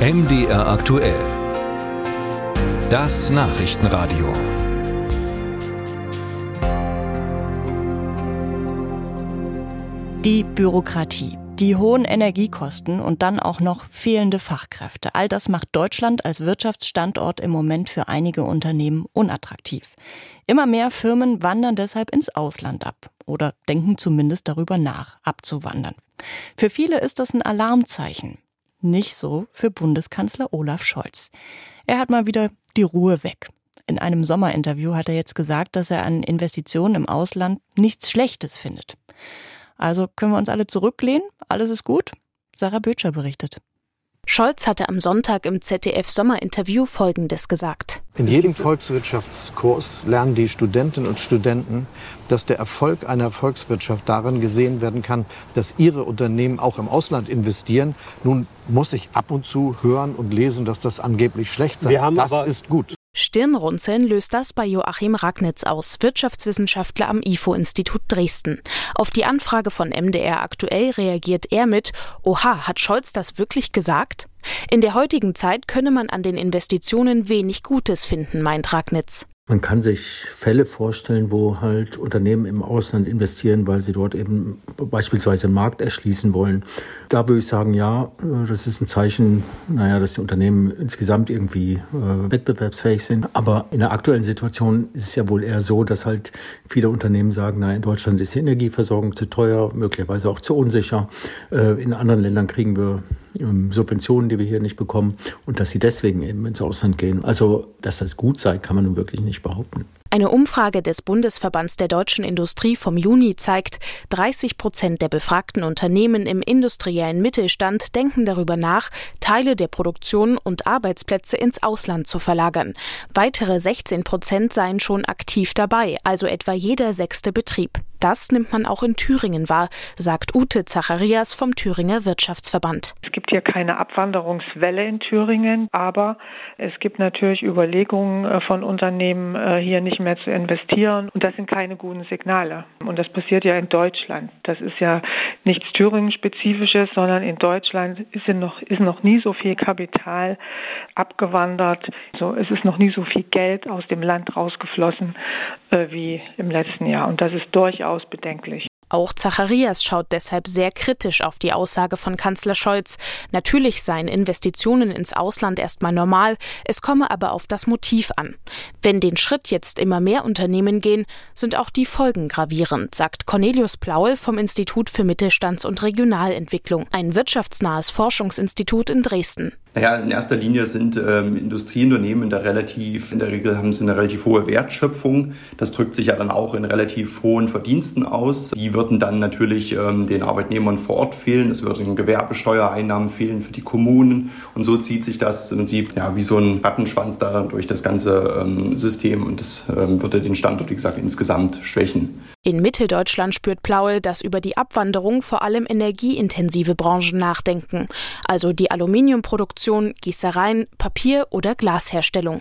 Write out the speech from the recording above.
MDR aktuell. Das Nachrichtenradio. Die Bürokratie, die hohen Energiekosten und dann auch noch fehlende Fachkräfte. All das macht Deutschland als Wirtschaftsstandort im Moment für einige Unternehmen unattraktiv. Immer mehr Firmen wandern deshalb ins Ausland ab oder denken zumindest darüber nach, abzuwandern. Für viele ist das ein Alarmzeichen. Nicht so für Bundeskanzler Olaf Scholz. Er hat mal wieder die Ruhe weg. In einem Sommerinterview hat er jetzt gesagt, dass er an Investitionen im Ausland nichts Schlechtes findet. Also können wir uns alle zurücklehnen, alles ist gut? Sarah Bötscher berichtet. Scholz hatte am Sonntag im ZDF-Sommerinterview Folgendes gesagt. In jedem Volkswirtschaftskurs lernen die Studentinnen und Studenten, dass der Erfolg einer Volkswirtschaft darin gesehen werden kann, dass ihre Unternehmen auch im Ausland investieren. Nun muss ich ab und zu hören und lesen, dass das angeblich schlecht sei. das ist gut. Stirnrunzeln löst das bei Joachim Ragnitz aus, Wirtschaftswissenschaftler am IFO-Institut Dresden. Auf die Anfrage von MDR aktuell reagiert er mit, Oha, hat Scholz das wirklich gesagt? In der heutigen Zeit könne man an den Investitionen wenig Gutes finden, meint Ragnitz. Man kann sich Fälle vorstellen, wo halt Unternehmen im Ausland investieren, weil sie dort eben beispielsweise einen Markt erschließen wollen. Da würde ich sagen, ja, das ist ein Zeichen, naja, dass die Unternehmen insgesamt irgendwie äh, wettbewerbsfähig sind. Aber in der aktuellen Situation ist es ja wohl eher so, dass halt viele Unternehmen sagen, na, in Deutschland ist die Energieversorgung zu teuer, möglicherweise auch zu unsicher. Äh, in anderen Ländern kriegen wir Subventionen, die wir hier nicht bekommen und dass sie deswegen eben ins Ausland gehen. Also, dass das gut sei, kann man nun wirklich nicht behaupten. Eine Umfrage des Bundesverbands der deutschen Industrie vom Juni zeigt, 30 Prozent der befragten Unternehmen im industriellen Mittelstand denken darüber nach, Teile der Produktion und Arbeitsplätze ins Ausland zu verlagern. Weitere 16 Prozent seien schon aktiv dabei, also etwa jeder sechste Betrieb. Das nimmt man auch in Thüringen wahr, sagt Ute Zacharias vom Thüringer Wirtschaftsverband. Es gibt hier keine Abwanderungswelle in Thüringen, aber es gibt natürlich Überlegungen äh, von Unternehmen, äh, hier nicht mehr zu investieren. Und das sind keine guten Signale. Und das passiert ja in Deutschland. Das ist ja nichts Thüringen-spezifisches, sondern in Deutschland ist noch, ist noch nie so viel Kapital abgewandert. So, es ist noch nie so viel Geld aus dem Land rausgeflossen äh, wie im letzten Jahr. Und das ist durchaus durchaus bedenklich. Auch Zacharias schaut deshalb sehr kritisch auf die Aussage von Kanzler Scholz. Natürlich seien Investitionen ins Ausland erstmal normal, es komme aber auf das Motiv an. Wenn den Schritt jetzt immer mehr Unternehmen gehen, sind auch die Folgen gravierend, sagt Cornelius Plaul vom Institut für Mittelstands- und Regionalentwicklung, ein wirtschaftsnahes Forschungsinstitut in Dresden. Naja, in erster Linie sind ähm, Industrieunternehmen da relativ, in der Regel haben sie eine relativ hohe Wertschöpfung. Das drückt sich ja dann auch in relativ hohen Verdiensten aus. Die würden dann natürlich ähm, den Arbeitnehmern vor Ort fehlen. Es würden Gewerbesteuereinnahmen fehlen für die Kommunen. Und so zieht sich das im Prinzip ja, wie so ein Rattenschwanz da durch das ganze ähm, System. Und das ähm, würde den Standort, wie gesagt, insgesamt schwächen. In Mitteldeutschland spürt Plaul, dass über die Abwanderung vor allem energieintensive Branchen nachdenken. Also die Aluminiumproduktion Produktion, Gießereien, Papier- oder Glasherstellung.